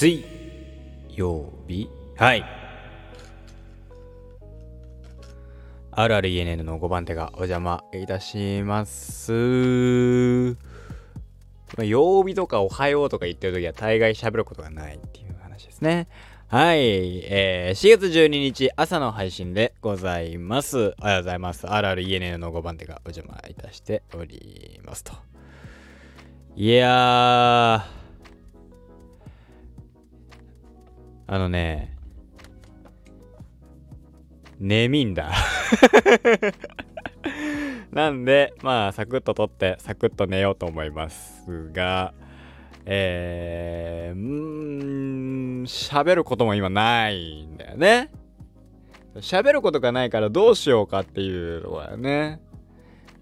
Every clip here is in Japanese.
水曜日はいあるある ENN の5番手がお邪魔いたします。ま、曜日とかおはようとか言ってるときは大概喋ることがないっていう話ですね。はい。えー、4月12日朝の配信でございます。おはようございます。あるある ENN の5番手がお邪魔いたしておりますと。いやー。あのね、眠いんだ。なんで、まあ、サクッと撮って、サクッと寝ようと思いますが、えー、うーん、喋ることも今ないんだよね。喋ることがないからどうしようかっていうとこだよね。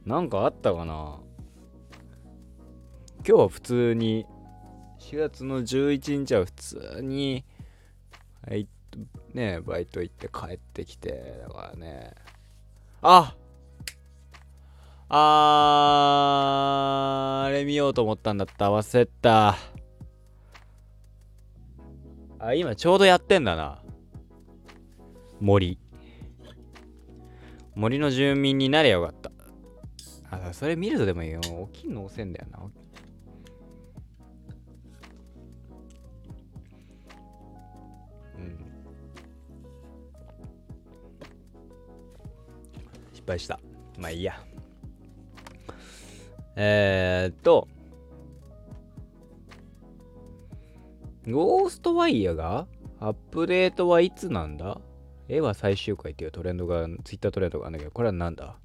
なんかあったかな今日は普通に、4月の11日は普通に、ねバイト行って帰ってきて、だからね、あああれ見ようと思ったんだった。忘れた。あ、今ちょうどやってんだな。森。森の住民になればよかった。あ、それ見るとでもいいよ。起きんの遅いんだよな。敗した。まあいいや。えー、っと、ゴーストワイヤーがアップデートはいつなんだ？絵は最終回っていうトレンドが、ツイッタートレンドがあるんだけど、これはなんだ？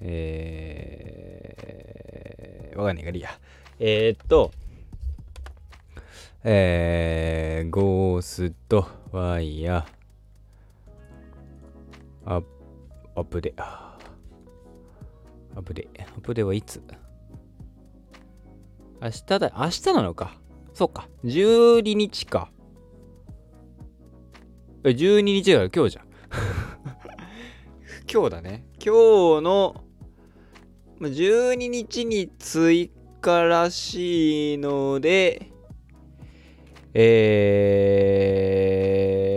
えー、わかんないからいいや。えー、っと、えー、ゴーストワイヤー、アップ、アップデ。アップデ、アップデはいつ？明日だ、明日なのか。そっか。12日か。12日だから今日じゃん。今日だね。今日の12日に追加らしいので、え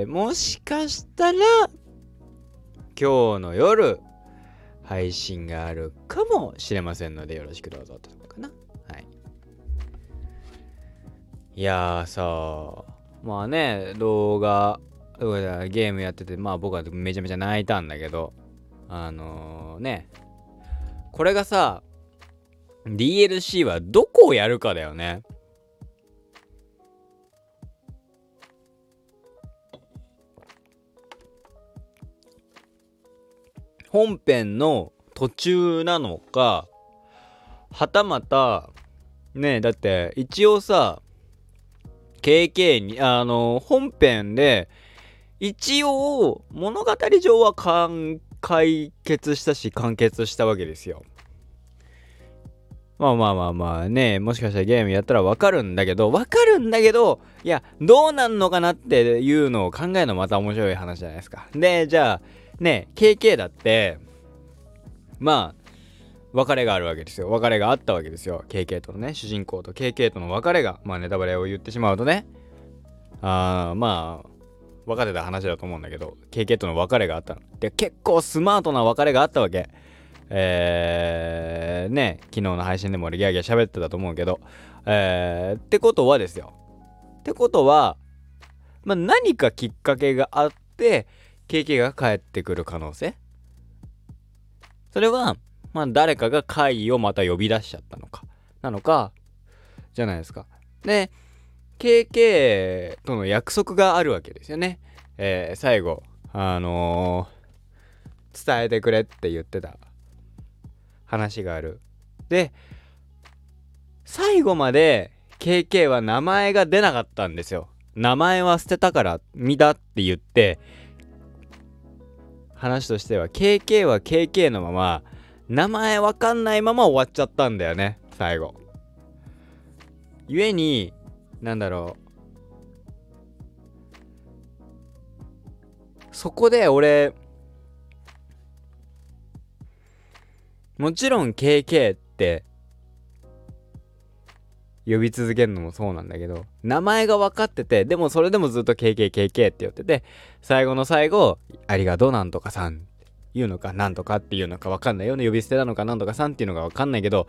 ー、もしかしたら、今日の夜、配信があるかもしれませんのでよろしくどうぞってとこかな。はい。いやーさまあね、動画、動画ゲームやってて、まあ僕はめちゃめちゃ泣いたんだけど、あのー、ね、これがさ、DLC はどこをやるかだよね。本編の途中なのかはたまたねだって一応さ KK にあの本編で一応物語上は解決したし完結したわけですよ。まあまあまあまあねもしかしたらゲームやったらわかるんだけどわかるんだけどいやどうなんのかなっていうのを考えるのまた面白い話じゃないですか。でじゃあね KK だってまあ別れがあるわけですよ。別れがあったわけですよ。KK とのね主人公と KK との別れがまあネタバレを言ってしまうとね。あーまあ別れた話だと思うんだけど KK との別れがあったの。で結構スマートな別れがあったわけ。えー、ね昨日の配信でも俺ギャーギャー喋ってたと思うけど。えー、ってことはですよ。ってことはまあ何かきっかけがあって KK が帰ってくる可能性？それは、まあ誰かが会をまた呼び出しちゃったのか、なのか、じゃないですか。で、KK との約束があるわけですよね。えー、最後、あのー、伝えてくれって言ってた話がある。で、最後まで KK は名前が出なかったんですよ。名前は捨てたから見たって言って話としては KK は KK のまま名前わかんないまま終わっちゃったんだよね最後。故になんだろう。そこで俺もちろん KK って呼び続けるのもそうなんだけど、名前が分かってて、でもそれでもずっと KKKK って言ってて、最後の最後、ありがとうなんとかさんって言うのか、なんとかっていうのか分かんないよね。呼び捨てなのかなんとかさんっていうのが分かんないけど、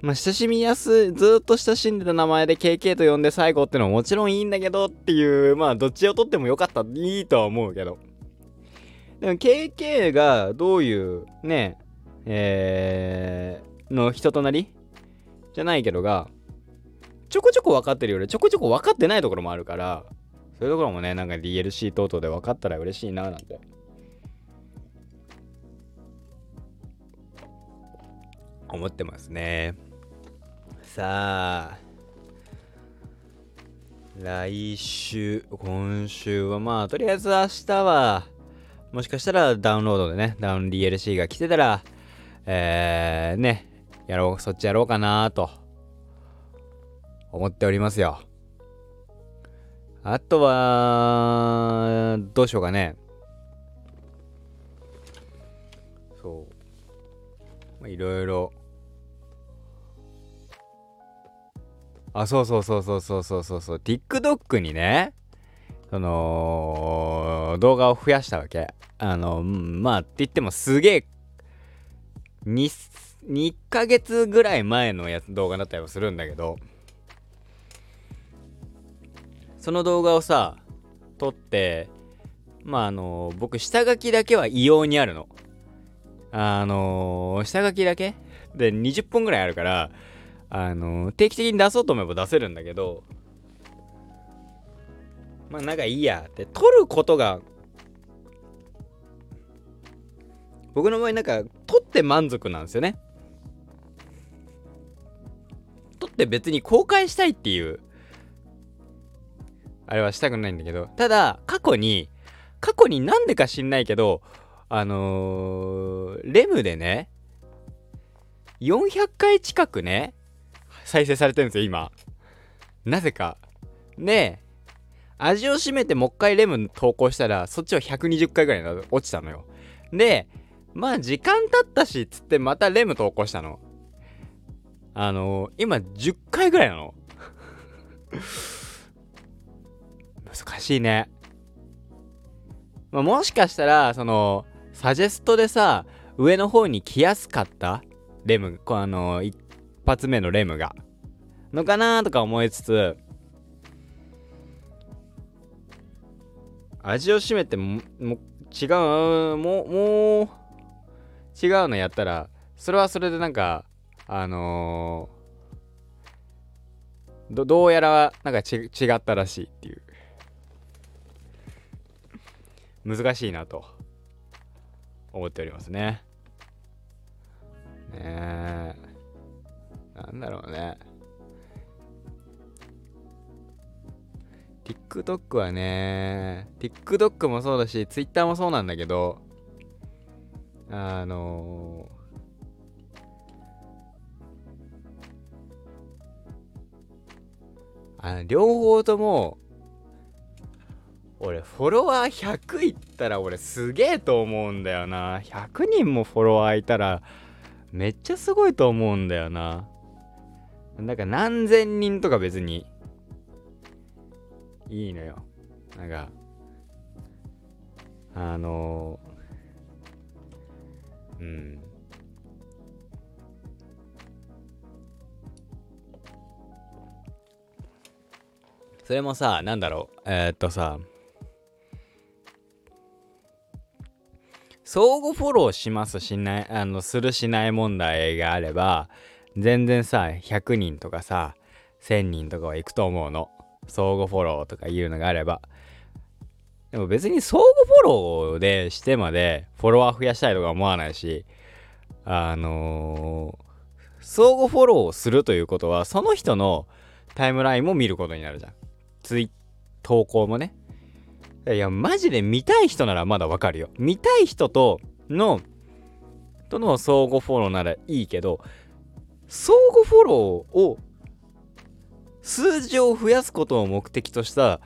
まあ、親しみやすい、ずっと親しんでた名前で KK と呼んで最後ってのはもちろんいいんだけどっていう、まあ、どっちをとってもよかった、いいとは思うけど。でも KK がどういうね、えー、の人となり？じゃないけどが、ちょこちょこ分かってるよりちょこちょこ分かってないところもあるから、そういうところもね、なんか DLC 等々で分かったら嬉しいななんて。思ってますね。さあ、来週、今週はまあ、とりあえず明日は、もしかしたらダウンロードでね、ダウン DLC が来てたら、えー、ね、やろう、そっちやろうかなと、思っておりますよ。あとは、どうしようかね。そう。いろいろあ、そうそうそうそうそうそうそうそう。TikTok にね、その、動画を増やしたわけ。あの、まあ、って言ってもすげえ、2、2ヶ月ぐらい前のやつ動画だったりもするんだけど、その動画をさ、撮って、まあ、あの、僕、下書きだけは異様にあるの。あの下書きだけ？で20本ぐらいあるから、あの定期的に出そうと思えば出せるんだけどまあなんかいいやって。撮ることが僕の場合なんか撮って満足なんですよね。撮って別に公開したいっていうあれはしたくないんだけどただ過去に過去になんでか知んないけどあのー、レムでね400回近くね再生されてるんですよ、今。なぜか。で、味を占めてもう一回レモン投稿したら、そっちは120回ぐらい落ちたのよ。で、まあ時間経ったし、つってまたレム投稿したの。あのー、今10回ぐらいなの。難しいね。まあ、もしかしたら、その、サジェストでさ、上の方に来やすかった？レム、あのー、発目のレムが。のかなとか思いつつ、味を占めても、も違う、もう、もう、違うのやったら、それはそれでなんか、あのー、どうやらなんか違ったらしいっていう難しいなと思っておりますねねえなんだろうね。TikTok はね、TikTok もそうだし、Twitter もそうなんだけど、あのー、あ両方とも、俺、フォロワー100いったら俺すげえと思うんだよな。100人もフォロワーいたら、めっちゃすごいと思うんだよな。なんか何千人とか別にいいのよ。なんか、あの、うん。それもさ、なんだろう。えー、っとさ、相互フォローしますしない、あの、するしない問題があれば、全然さ、100人とかさ、1000人とかは行くと思うの。相互フォローとかいうのがあれば。でも別に相互フォローでしてまでフォロワー増やしたいとか思わないし、あのー、相互フォローをするということは、その人のタイムラインも見ることになるじゃん。ツイ投稿もね。いや、マジで見たい人ならまだわかるよ。見たい人との、との相互フォローならいいけど、相互フォローを数字を増やすことを目的とした、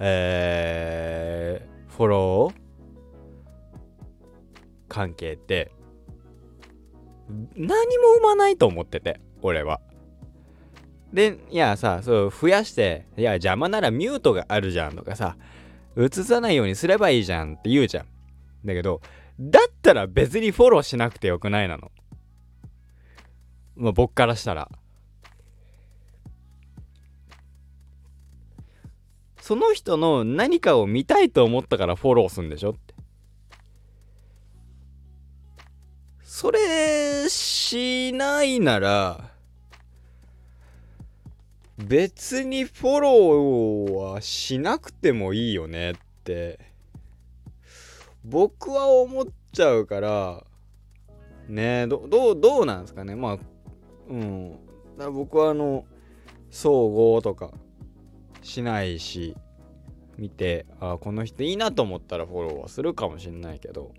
えー、フォロー関係って何も生まないと思ってて俺はでいやさそう増やしていや邪魔ならミュートがあるじゃんとかさ映さないようにすればいいじゃんって言うじゃん。だけどだったら別にフォローしなくてよくないなの。まあ僕からしたら。その人の何かを見たいと思ったからフォローするんでしょって。それしないなら別にフォローはしなくてもいいよねって。僕は思っちゃうからねどどうどうなんですかね。まあうん。だ僕はあの総合とかしないし見てあこの人いいなと思ったらフォローはするかもしれないけど。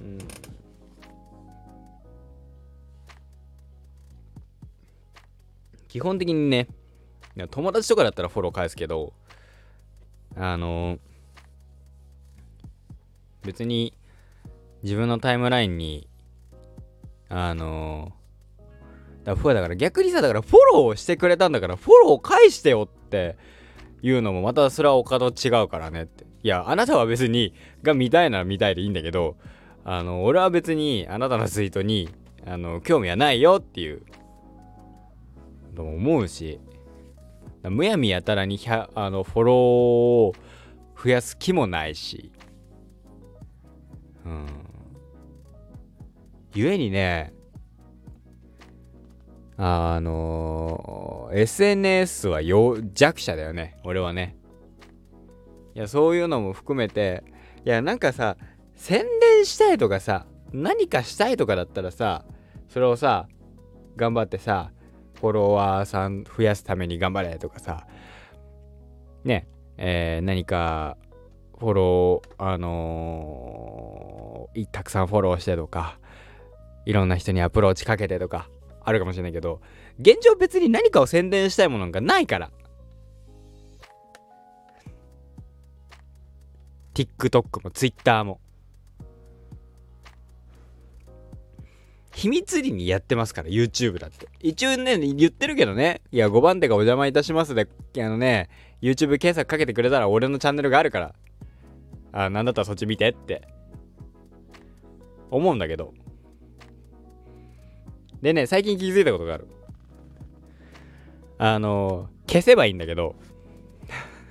うん。基本的にね友達とかだったらフォロー返すけどあの別に自分のタイムラインにあのだからだから逆にさだからフォローしてくれたんだからフォロー返してよっていうのもまたそれはお門違うからねって。いやあなたは別にが見たいなら見たいでいいんだけどあの俺は別にあなたのツイートにあの興味はないよっていうと思うしむやみやたらにあのフォローを増やす気もないし。うん。ゆえにねあのー、SNS は弱者だよね俺はね。いやそういうのも含めていやなんかさ宣伝したいとかさ何かしたいとかだったらさそれをさ頑張ってさフォロワーさん増やすために頑張れとかさ。ね。えー、何かフォローあのー、たくさんフォローしてとかいろんな人にアプローチかけてとかあるかもしれないけど現状別に何かを宣伝したいものがないから。TikTok も Twitter も。秘密裏にやってますから、YouTube だって。一応ね、言ってるけどね。いや、5番手がお邪魔いたしますで、あのね、YouTube 検索かけてくれたら俺のチャンネルがあるから。あ、なんだったらそっち見てって。思うんだけど。でね、最近気づいたことがある。あの消せばいいんだけど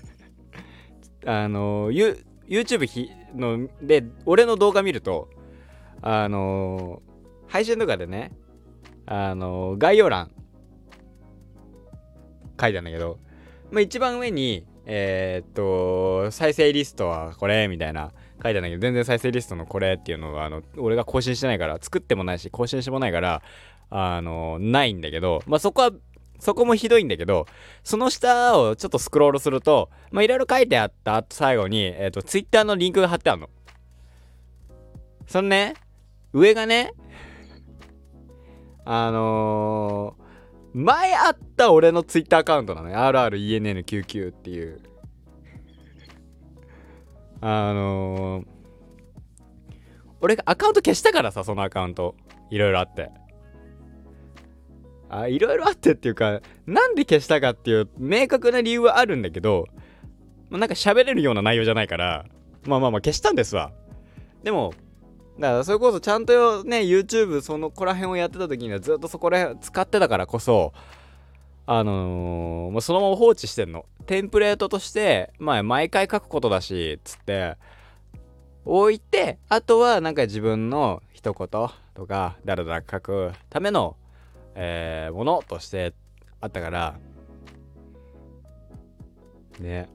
あの YouTube ので、俺の動画見ると、あの配信とかでね、あの概要欄書いたんだけど、まあ、一番上に、えー、っと、再生リストはこれみたいな書いたんだけど、全然再生リストのこれっていうのは、あの、俺が更新してないから、作ってもないし、更新してもないから、あの、ないんだけど、まあ、そこは、そこもひどいんだけど、その下をちょっとスクロールすると、まあ、いろいろ書いてあった最後に、えっ、と、Twitter のリンクが貼ってあるの。そのね、上がね、あのー、前あった俺の Twitter アカウントなのよ。RRENN99 っていう。あのー、俺がアカウント消したからさ、そのアカウント。いろいろあって。あ、いろいろあってっていうか、なんで消したかっていう明確な理由はあるんだけど、まあ、なんか喋れるような内容じゃないから、まあまあまあ消したんですわ。でも、だからそれこそちゃんとね YouTube そのこら辺をやってた時にはずっとそこら辺使ってたからこそあのー、もうそのまま放置してんの。テンプレートとしてまあ毎回書くことだしつって置いてあとはなんか自分の一言とかだらだら書くための、えー、ものとしてあったから。ね。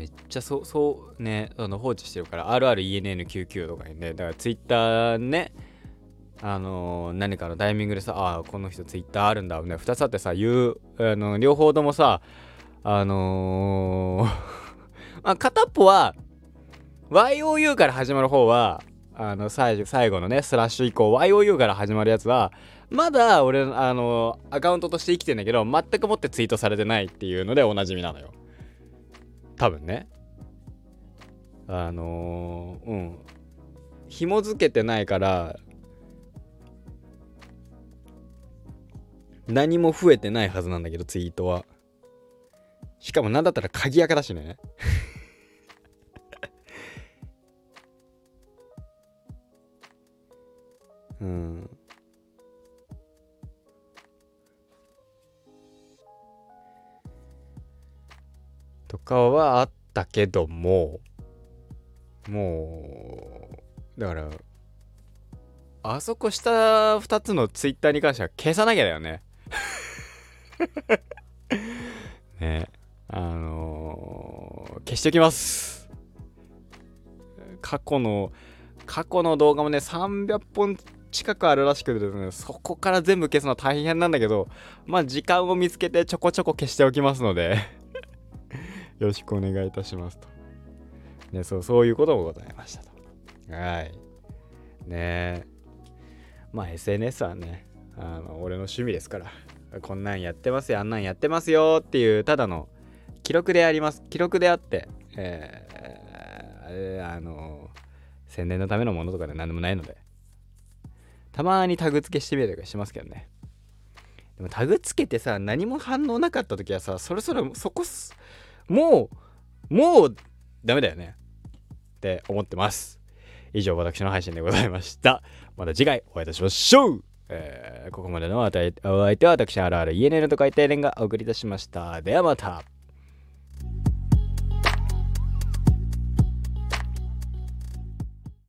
めっちゃそうそうねあの放置してるから RRENN99 とかにねだからツイッターねあのー、何かのタイミングでさああこの人ツイッターあるんだね2つあってさ言うあの両方ともさあのー まあ、片っぽは YOU から始まる方はあの最最後のねスラッシュ以降 YOU から始まるやつはまだ俺あのアカウントとして生きてんだけど全くもってツイートされてないっていうのでおなじみなのよ。多分ね。あのー、うん。紐付けてないから何も増えてないはずなんだけどツイートは。しかも何だったら鍵垢だしね。うん。とかはあったけどももうだからあそこ下2つのツイッターに関しては消さなきゃだよね。ねあのー、消しておきます。過去の過去の動画もね300本近くあるらしくてですねそこから全部消すのは大変なんだけどまあ時間を見つけてちょこちょこ消しておきますので。よろしくお願いいたしますと。ねそうそういうこともございましたと。はい。ね。まあ SNS はねあの俺の趣味ですからこんなんやってますよあんなんやってますよっていうただの記録であります。記録であってえー、あの宣伝のためのものとかで何でもないのでたまにタグ付けしてみたりとかしますけどね。でもタグ付けてさ何も反応なかった時はさそろそろそこもうもうダメだよねって思ってます以上私の配信でございましたまた次回お会いいたしましょうえー、ここまでのお相手は私、あるある ENN と書いてレンがお送りいたしました。ではまた。